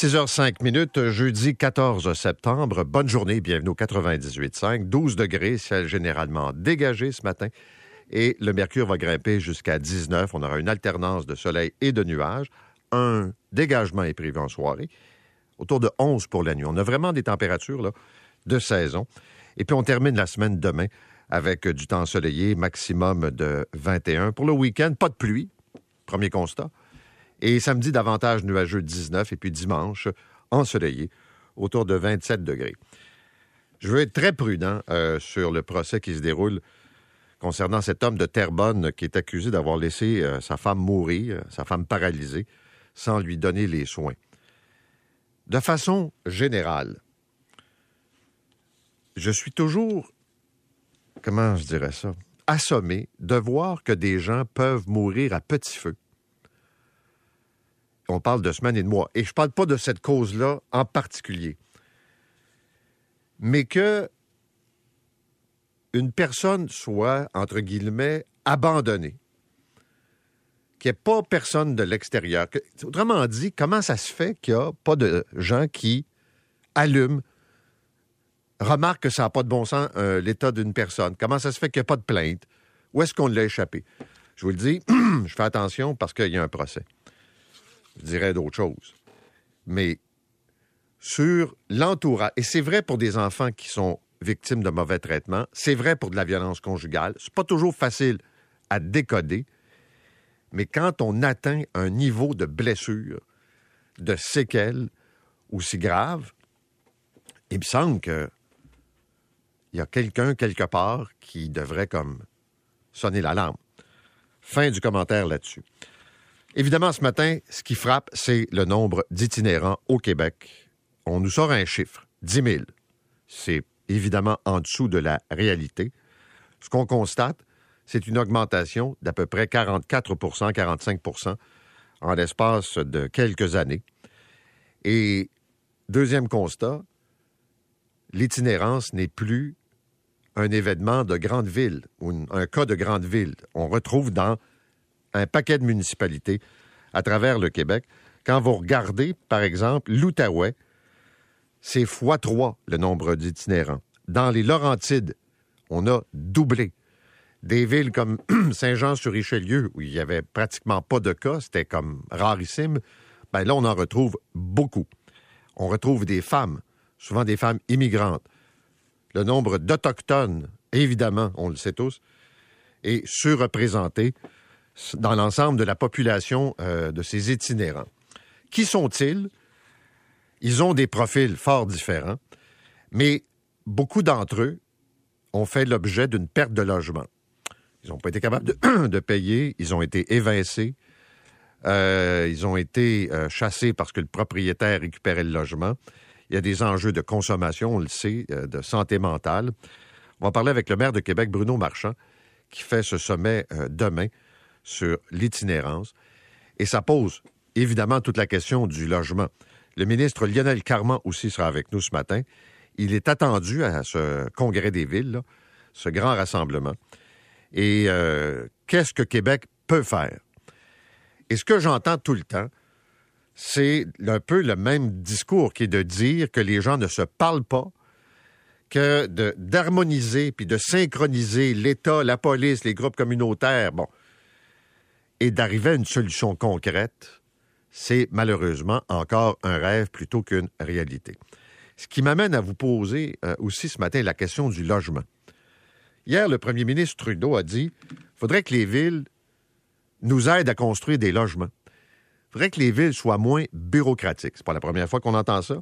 6h05 minutes, jeudi 14 septembre. Bonne journée, bienvenue au 98.5. 12 degrés, ciel généralement dégagé ce matin. Et le mercure va grimper jusqu'à 19. On aura une alternance de soleil et de nuages. Un dégagement est prévu en soirée. Autour de 11 pour la nuit. On a vraiment des températures de saison. Et puis on termine la semaine demain avec du temps ensoleillé, maximum de 21. Pour le week-end, pas de pluie. Premier constat. Et samedi, davantage nuageux 19. Et puis dimanche, ensoleillé, autour de 27 degrés. Je veux être très prudent euh, sur le procès qui se déroule concernant cet homme de Terrebonne qui est accusé d'avoir laissé euh, sa femme mourir, euh, sa femme paralysée, sans lui donner les soins. De façon générale, je suis toujours, comment je dirais ça, assommé de voir que des gens peuvent mourir à petit feu on parle de semaines et de mois. Et je ne parle pas de cette cause-là en particulier. Mais que une personne soit, entre guillemets, abandonnée, qu'il n'y ait pas personne de l'extérieur. Autrement dit, comment ça se fait qu'il n'y a pas de gens qui allument, remarquent que ça n'a pas de bon sens euh, l'état d'une personne? Comment ça se fait qu'il n'y a pas de plainte? Où est-ce qu'on l'a échappé? Je vous le dis, je fais attention parce qu'il y a un procès dirais d'autres choses. Mais sur l'entourage, et c'est vrai pour des enfants qui sont victimes de mauvais traitements, c'est vrai pour de la violence conjugale, c'est pas toujours facile à décoder, mais quand on atteint un niveau de blessure, de séquelles aussi grave, il me semble que il y a quelqu'un quelque part qui devrait comme sonner l'alarme. Fin du commentaire là-dessus. Évidemment, ce matin, ce qui frappe, c'est le nombre d'itinérants au Québec. On nous sort un chiffre, 10 000. C'est évidemment en dessous de la réalité. Ce qu'on constate, c'est une augmentation d'à peu près 44% 45% en l'espace de quelques années. Et deuxième constat, l'itinérance n'est plus un événement de grande ville ou un cas de grande ville. On retrouve dans un paquet de municipalités à travers le Québec. Quand vous regardez, par exemple, l'Outaouais, c'est fois trois le nombre d'itinérants. Dans les Laurentides, on a doublé. Des villes comme Saint-Jean-sur-Richelieu, où il n'y avait pratiquement pas de cas, c'était comme rarissime, ben là, on en retrouve beaucoup. On retrouve des femmes, souvent des femmes immigrantes. Le nombre d'Autochtones, évidemment, on le sait tous, est surreprésenté dans l'ensemble de la population euh, de ces itinérants. Qui sont-ils? Ils ont des profils fort différents, mais beaucoup d'entre eux ont fait l'objet d'une perte de logement. Ils n'ont pas été capables de, payer, ils ont été évincés, euh, ils ont été euh, chassés parce que le propriétaire récupérait le logement. Il y a des enjeux de consommation, on le sait, de santé mentale. On va parler avec le maire de Québec, Bruno Marchand, qui fait ce sommet demain sur l'itinérance. Et ça pose évidemment toute la question du logement. Le ministre Lionel Carman aussi sera avec nous ce matin. Il est attendu à ce congrès des villes, ce grand rassemblement. Et euh, qu'est-ce que Québec peut faire? Et ce que j'entends tout le temps, c'est un peu le même discours qui est de dire que les gens ne se parlent pas, que d'harmoniser puis de synchroniser l'État, la police, les groupes communautaires. Bon, et d'arriver à une solution concrète, c'est malheureusement encore un rêve plutôt qu'une réalité. Ce qui m'amène à vous poser euh, aussi ce matin la question du logement. Hier, le premier ministre Trudeau a dit qu'il faudrait que les villes nous aident à construire des logements. Il faudrait que les villes soient moins bureaucratiques. C'est pas la première fois qu'on entend ça.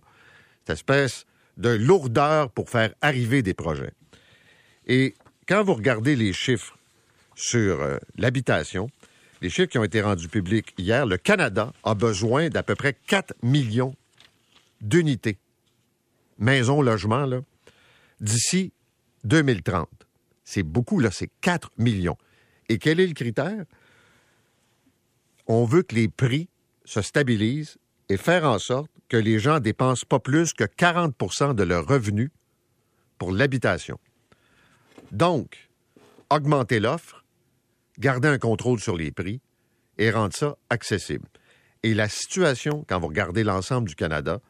Cette espèce de lourdeur pour faire arriver des projets. Et quand vous regardez les chiffres sur euh, l'habitation, les chiffres qui ont été rendus publics hier, le Canada a besoin d'à peu près 4 millions d'unités, maisons, logements, d'ici 2030. C'est beaucoup, là, c'est 4 millions. Et quel est le critère? On veut que les prix se stabilisent et faire en sorte que les gens dépensent pas plus que 40% de leurs revenus pour l'habitation. Donc, augmenter l'offre, garder un contrôle sur les prix et rendre ça accessible. Et la situation, quand vous regardez l'ensemble du Canada,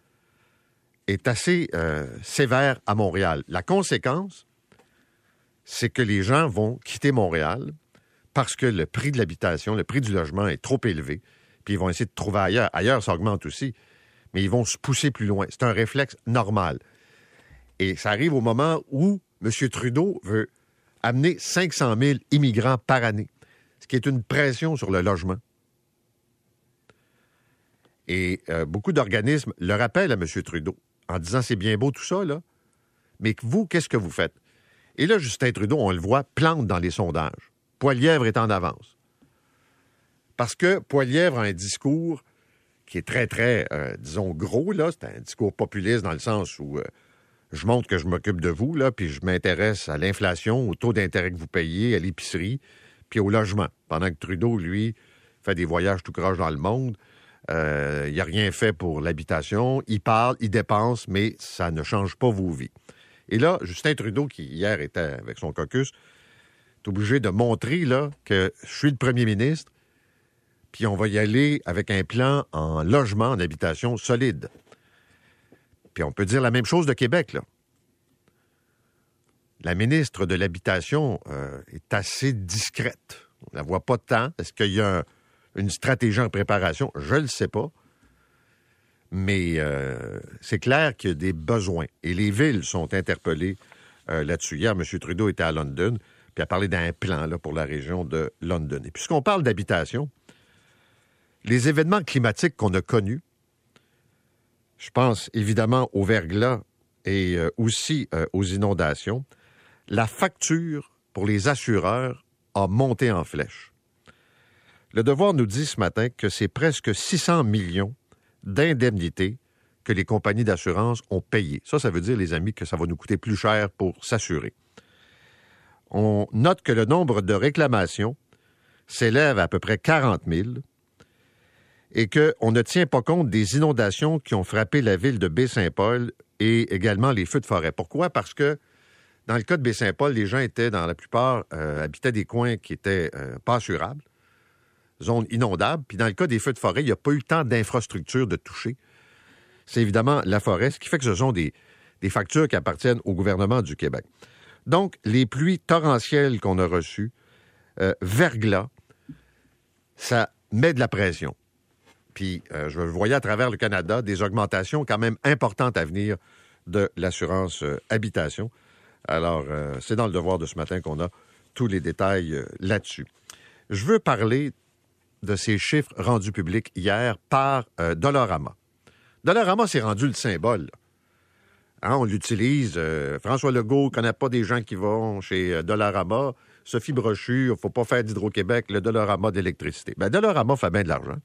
est assez euh, sévère à Montréal. La conséquence, c'est que les gens vont quitter Montréal parce que le prix de l'habitation, le prix du logement est trop élevé, puis ils vont essayer de trouver ailleurs. Ailleurs, ça augmente aussi, mais ils vont se pousser plus loin. C'est un réflexe normal. Et ça arrive au moment où M. Trudeau veut amener 500 000 immigrants par année, ce qui est une pression sur le logement. Et euh, beaucoup d'organismes le rappellent à M. Trudeau en disant c'est bien beau tout ça, là, mais vous, qu'est-ce que vous faites? Et là, Justin Trudeau, on le voit, plante dans les sondages. Poilièvre est en avance. Parce que Poilièvre a un discours qui est très, très, euh, disons, gros, là. C'est un discours populiste dans le sens où euh, je montre que je m'occupe de vous, là, puis je m'intéresse à l'inflation, au taux d'intérêt que vous payez, à l'épicerie, puis au logement. Pendant que Trudeau, lui, fait des voyages tout croche dans le monde, euh, il n'a rien fait pour l'habitation. Il parle, il dépense, mais ça ne change pas vos vies. Et là, Justin Trudeau, qui hier était avec son caucus, est obligé de montrer là, que je suis le premier ministre, puis on va y aller avec un plan en logement, en habitation solide. Puis on peut dire la même chose de Québec, là. La ministre de l'Habitation euh, est assez discrète. On ne la voit pas tant. Est-ce qu'il y a un, une stratégie en préparation? Je ne le sais pas. Mais euh, c'est clair qu'il y a des besoins. Et les villes sont interpellées euh, là-dessus. Hier, M. Trudeau était à London, puis a parlé d'un plan là, pour la région de London. Et puisqu'on parle d'habitation, les événements climatiques qu'on a connus, je pense évidemment au verglas et aussi aux inondations, la facture pour les assureurs a monté en flèche. Le devoir nous dit ce matin que c'est presque 600 millions d'indemnités que les compagnies d'assurance ont payées. Ça, ça veut dire, les amis, que ça va nous coûter plus cher pour s'assurer. On note que le nombre de réclamations s'élève à peu près 40 000 et qu'on ne tient pas compte des inondations qui ont frappé la ville de Baie-Saint-Paul et également les feux de forêt. Pourquoi? Parce que dans le cas de Baie-Saint-Paul, les gens étaient, dans la plupart, euh, habitaient des coins qui étaient euh, pas assurables zone inondable. Puis dans le cas des feux de forêt, il n'y a pas eu tant d'infrastructures de toucher. C'est évidemment la forêt, ce qui fait que ce sont des, factures qui appartiennent au gouvernement du Québec. Donc, les pluies torrentielles qu'on a reçues, euh, verglas, ça met de la pression. Puis, je voyais à travers le Canada des augmentations quand même importantes à venir de l'assurance habitation. Alors, c'est dans le devoir de ce matin qu'on a tous les détails là-dessus. Je veux parler de ces chiffres rendus publics hier par euh, Dollarama. Dollarama s'est rendu le symbole. Hein, on l'utilise. Euh, François Legault ne connaît pas des gens qui vont chez euh, Dollarama. Sophie Brochu, il ne faut pas faire d'Hydro-Québec, le Dollarama d'électricité. Ben, Dollarama fait bien de l'argent.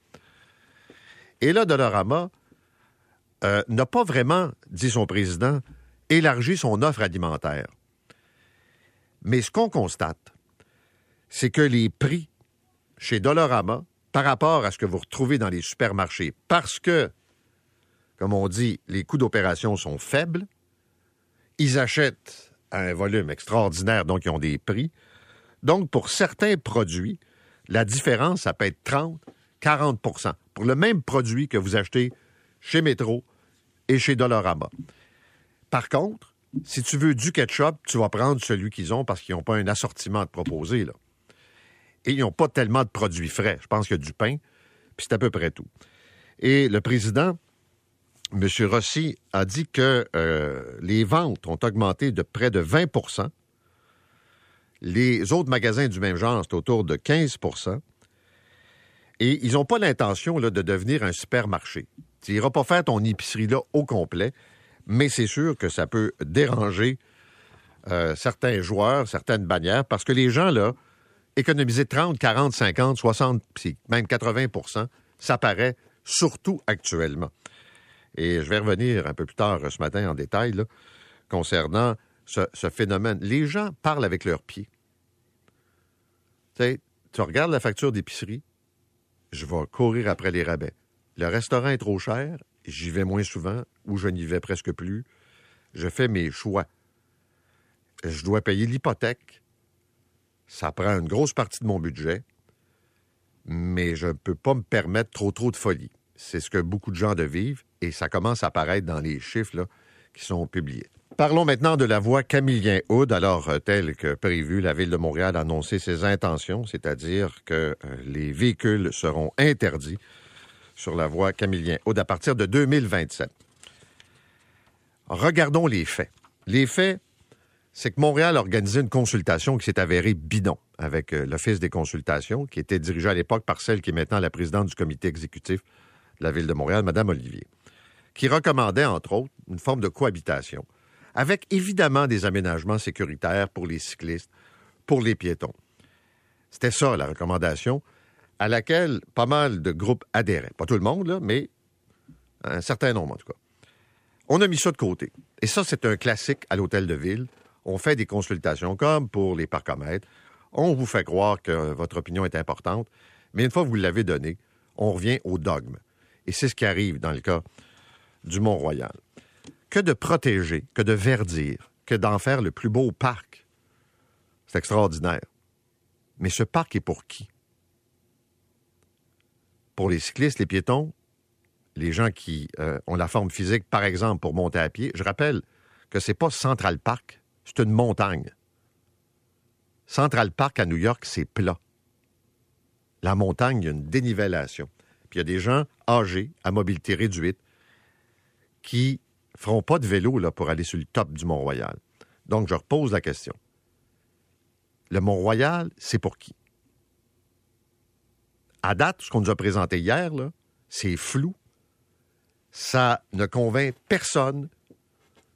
Et là, Dollarama n'a pas vraiment, dit son président, élargi son offre alimentaire. Mais ce qu'on constate, c'est que les prix chez Dollarama par rapport à ce que vous retrouvez dans les supermarchés parce que, comme on dit, les coûts d'opération sont faibles. Ils achètent à un volume extraordinaire, donc ils ont des prix. Donc, pour certains produits, la différence, ça peut être 30, 40% pour le même produit que vous achetez chez Metro et chez Dollarama. Par contre, si tu veux du ketchup, tu vas prendre celui qu'ils ont parce qu'ils n'ont pas un assortiment à te proposer. Et ils n'ont pas tellement de produits frais. Je pense qu'il y a du pain, puis c'est à peu près tout. Et le président, M. Rossi, a dit que euh, les ventes ont augmenté de près de 20% Les autres magasins du même genre, c'est autour de 15% Et ils n'ont pas l'intention de devenir un supermarché. Tu n'iras pas faire ton épicerie là au complet, mais c'est sûr que ça peut déranger euh, certains joueurs, certaines bannières, parce que les gens, là, économiser 30, 40, 50, 60, même 80% ça paraît surtout actuellement. Et je vais revenir un peu plus tard ce matin en détail concernant ce, phénomène. Les gens parlent avec leurs pieds. Tu, tu regardes la facture d'épicerie, je vais courir après les rabais. Le restaurant est trop cher, j'y vais moins souvent ou je n'y vais presque plus. Je fais mes choix. Je dois payer l'hypothèque ça prend une grosse partie de mon budget, mais je ne peux pas me permettre trop trop de folie. c'est ce que beaucoup de gens de vivent et ça commence à apparaître dans les chiffres qui sont publiés. Parlons maintenant de la voie Camillien-Aude. Alors, euh, tel que prévu, la Ville de Montréal a annoncé ses intentions, c'est-à-dire que euh, les véhicules seront interdits sur la voie Camillien-Aude à partir de 2027. Regardons les faits. Les faits, c'est que Montréal a organisé une consultation qui s'est avérée bidon avec euh, l'Office des consultations, qui était dirigé à l'époque par celle qui est maintenant la présidente du comité exécutif de la Ville de Montréal, Mme Olivier, qui recommandait, entre autres, une forme de cohabitation avec évidemment des aménagements sécuritaires pour les cyclistes, pour les piétons. C'était ça la recommandation à laquelle pas mal de groupes adhéraient. Pas tout le monde, mais un certain nombre en tout cas. On a mis ça de côté. Et ça, c'est un classique à l'hôtel de ville. On fait des consultations comme pour les parcomètres. On vous fait croire que votre opinion est importante, mais une fois que vous l'avez donnée, on revient au dogme. Et c'est ce qui arrive dans le cas du Mont-Royal que de protéger, que de verdir, que d'en faire le plus beau parc. C'est extraordinaire. Mais ce parc est pour qui? Pour les cyclistes, les piétons, les gens qui euh, ont la forme physique, par exemple, pour monter à pied. Je rappelle que ce n'est pas Central Park, c'est une montagne. Central Park à New York, c'est plat. La montagne, il y a une dénivellation. Puis il y a des gens âgés, à mobilité réduite, qui feront pas de vélo pour aller sur le top du Mont-Royal. Donc, je repose la question. Le Mont-Royal, c'est pour qui? À date, ce qu'on nous a présenté hier, c'est flou. Ça ne convainc personne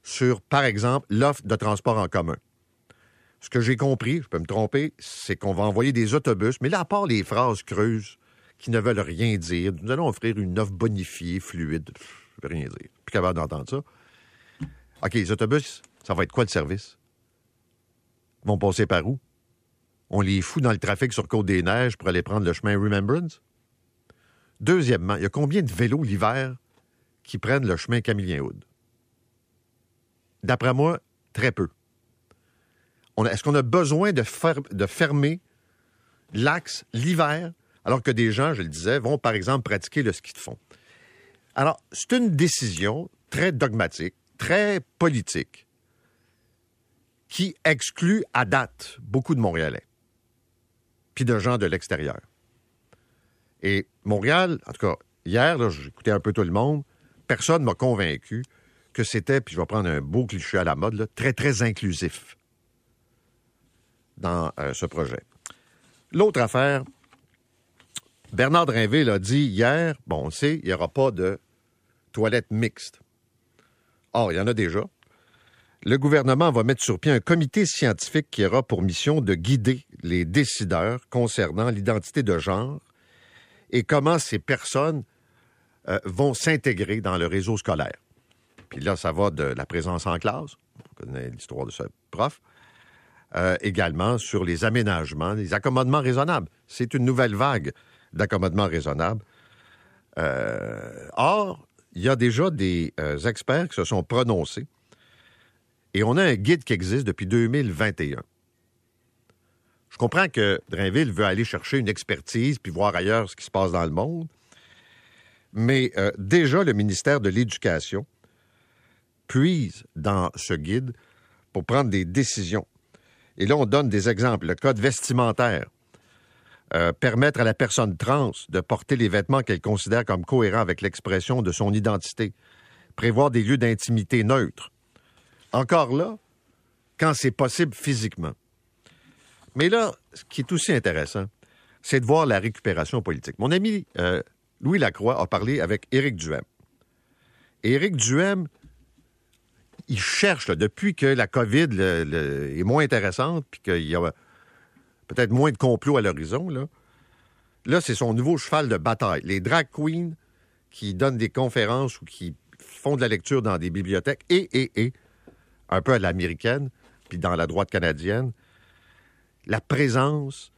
sur, par exemple, l'offre de transport en commun. Ce que j'ai compris, je peux me tromper, c'est qu'on va envoyer des autobus, mais là, à part les phrases creuses qui ne veulent rien dire, nous allons offrir une offre bonifiée, fluide. Je ne veux rien dire. Plus capable d'entendre ça. OK, les autobus, ça va être quoi le service? Ils vont passer par où? On les fout dans le trafic sur Côte-des-Neiges pour aller prendre le chemin Remembrance? Deuxièmement, il y a combien de vélos l'hiver qui prennent le chemin Camillien-Houd? D'après moi, très peu. Est-ce qu'on a besoin de, de fermer l'axe l'hiver alors que des gens, je le disais, vont par exemple pratiquer le ski de fond? Alors, c'est une décision très dogmatique, très politique qui exclut à date beaucoup de Montréalais, puis de gens de l'extérieur. Et Montréal, en tout cas, hier, j'écoutais un peu tout le monde, personne ne m'a convaincu que c'était, puis je vais prendre un beau cliché à la mode, très, très inclusif dans euh, ce projet. L'autre affaire, Bernard Drinville a dit hier, bon, on sait, il n'y aura pas de toilettes mixtes. Or, il y en a déjà. Le gouvernement va mettre sur pied un comité scientifique qui aura pour mission de guider les décideurs concernant l'identité de genre et comment ces personnes euh, vont s'intégrer dans le réseau scolaire. Puis là, ça va de la présence en classe, on connaît l'histoire de ce prof, euh, également sur les aménagements, les accommodements raisonnables. C'est une nouvelle vague d'accommodements raisonnables. Euh, or, il y a déjà des experts qui se sont prononcés et on a un guide qui existe depuis 2021. Je comprends que Drainville veut aller chercher une expertise puis voir ailleurs ce qui se passe dans le monde, mais euh, déjà le ministère de l'Éducation puise dans ce guide pour prendre des décisions. Et là, on donne des exemples. Le code vestimentaire, euh, permettre à la personne trans de porter les vêtements qu'elle considère comme cohérents avec l'expression de son identité, prévoir des lieux d'intimité neutres. Encore là, quand c'est possible physiquement. Mais là, ce qui est aussi intéressant, c'est de voir la récupération politique. Mon ami euh, Louis Lacroix a parlé avec Éric Duhem. Éric Duhem, il cherche, depuis que la COVID est moins intéressante, puis qu'il y a peut-être moins de complots à l'horizon, là. Là, c'est son nouveau cheval de bataille. Les drag queens qui donnent des conférences ou qui font de la lecture dans des bibliothèques et, et, et, un peu à l'américaine, puis dans la droite canadienne, la présence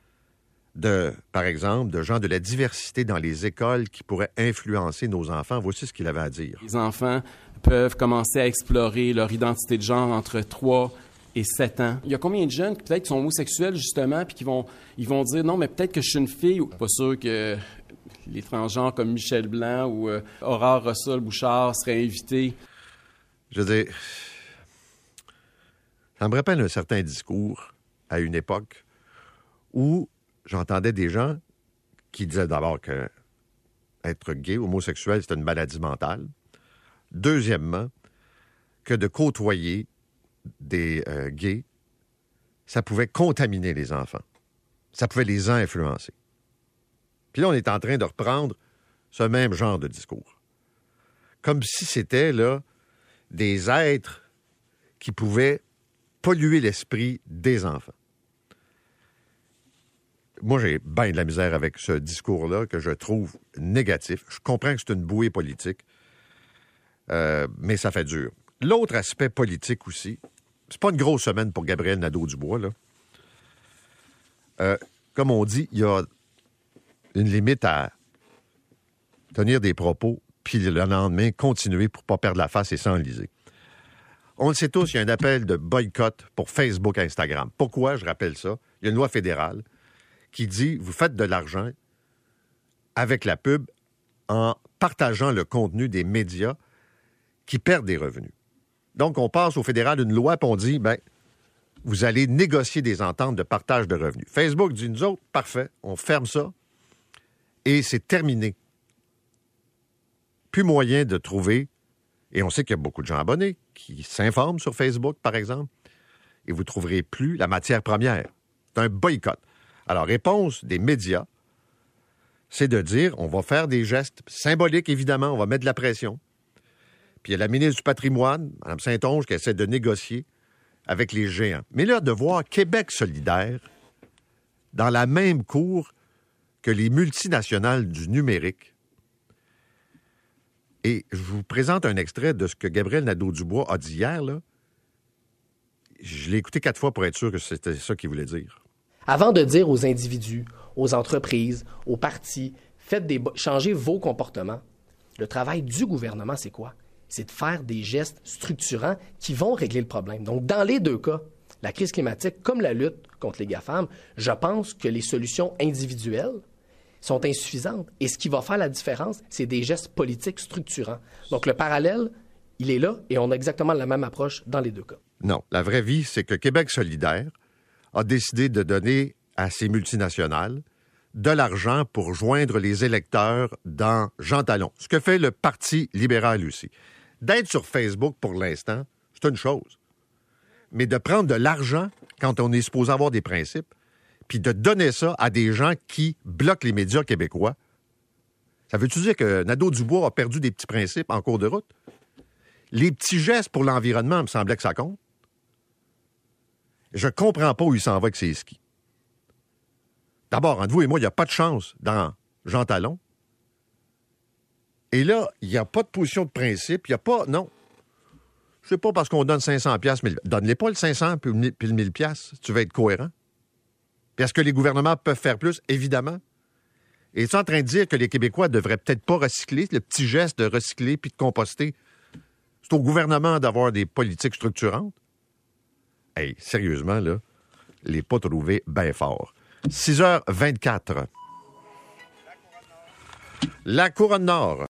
de, par exemple, de gens de la diversité dans les écoles qui pourraient influencer nos enfants. Voici ce qu'il avait à dire. Les enfants peuvent commencer à explorer leur identité de genre entre 3 et 7 ans. Il y a combien de jeunes qui peut-être sont homosexuels justement puis qui vont ils vont dire non mais peut-être que je suis une fille ou pas sûr que les transgenres comme Michel Blanc ou euh, Aurore Rossol-Bouchard seraient invités. Je veux dire, ça me rappelle un certain discours à une époque où j'entendais des gens qui disaient d'abord que être gay, homosexuel, c'est une maladie mentale. Deuxièmement, que de côtoyer des euh, gays, ça pouvait contaminer les enfants. Ça pouvait les influencer. Puis là, on est en train de reprendre ce même genre de discours. Comme si c'était là des êtres qui pouvaient polluer l'esprit des enfants. Moi, j'ai bien de la misère avec ce discours-là que je trouve négatif. Je comprends que c'est une bouée politique, euh, mais ça fait dur. L'autre aspect politique aussi, c'est pas une grosse semaine pour Gabriel Nadeau-Dubois, là. Euh, comme on dit, il y a une limite à tenir des propos, puis le lendemain, continuer pour pas perdre la face et s'enliser. On le sait tous, il y a un appel de boycott pour Facebook et Instagram. Pourquoi je rappelle ça? Il y a une loi fédérale qui dit vous faites de l'argent avec la pub en partageant le contenu des médias qui perdent des revenus. Donc, on passe au fédéral une loi, puis on dit, ben, vous allez négocier des ententes de partage de revenus. Facebook dit, nous autres, parfait, on ferme ça, et c'est terminé. Plus moyen de trouver, et on sait qu'il y a beaucoup de gens abonnés qui s'informent sur Facebook, par exemple, et vous ne trouverez plus la matière première. C'est un boycott. Alors, réponse des médias, c'est de dire, on va faire des gestes symboliques, évidemment, on va mettre de la pression. Puis il y a la ministre du patrimoine, Mme Saint-Onge, qui essaie de négocier avec les géants. Mais là, de voir Québec solidaire dans la même cour que les multinationales du numérique. Et je vous présente un extrait de ce que Gabriel Nadeau-Dubois a dit hier. Je l'ai écouté quatre fois pour être sûr que c'était ça qu'il voulait dire. Avant de dire aux individus, aux entreprises, aux partis, faites des changez vos comportements, le travail du gouvernement, c'est quoi? C'est de faire des gestes structurants qui vont régler le problème. Donc, dans les deux cas, la crise climatique comme la lutte contre les GAFAM, je pense que les solutions individuelles sont insuffisantes. Et ce qui va faire la différence, c'est des gestes politiques structurants. Donc, le parallèle, il est là et on a exactement la même approche dans les deux cas. Non, la vraie vie, c'est que Québec solidaire a décidé de donner à ces multinationales de l'argent pour joindre les électeurs dans Jean Talon. Ce que fait le Parti libéral aussi. D'être sur Facebook pour l'instant, c'est une chose. Mais de prendre de l'argent quand on est supposé avoir des principes, puis de donner ça à des gens qui bloquent les médias québécois, ça veut-tu dire que Nadeau-Dubois a perdu des petits principes en cours de route? Les petits gestes pour l'environnement, me semblait que ça compte. Je comprends pas où il s'en va avec ses skis. D'abord, entre vous et moi, il n'y a pas de chance dans Jean Talon. Et là, il n'y a pas de position de principe, il n'y a pas. Non. Sais pas parce qu'on donne 500 pièces, mais donne-les pas le 500 puis le 1000 pièces. Tu vas être cohérent. Puis est-ce que les gouvernements peuvent faire plus? Évidemment. Et es en train de dire que les Québécois devraient peut-être pas recycler, le petit geste de recycler puis de composter? C'est au gouvernement d'avoir des politiques structurantes? Hey, sérieusement, là, les pas trouvés bien fort. 6h24. La Couronne Nord.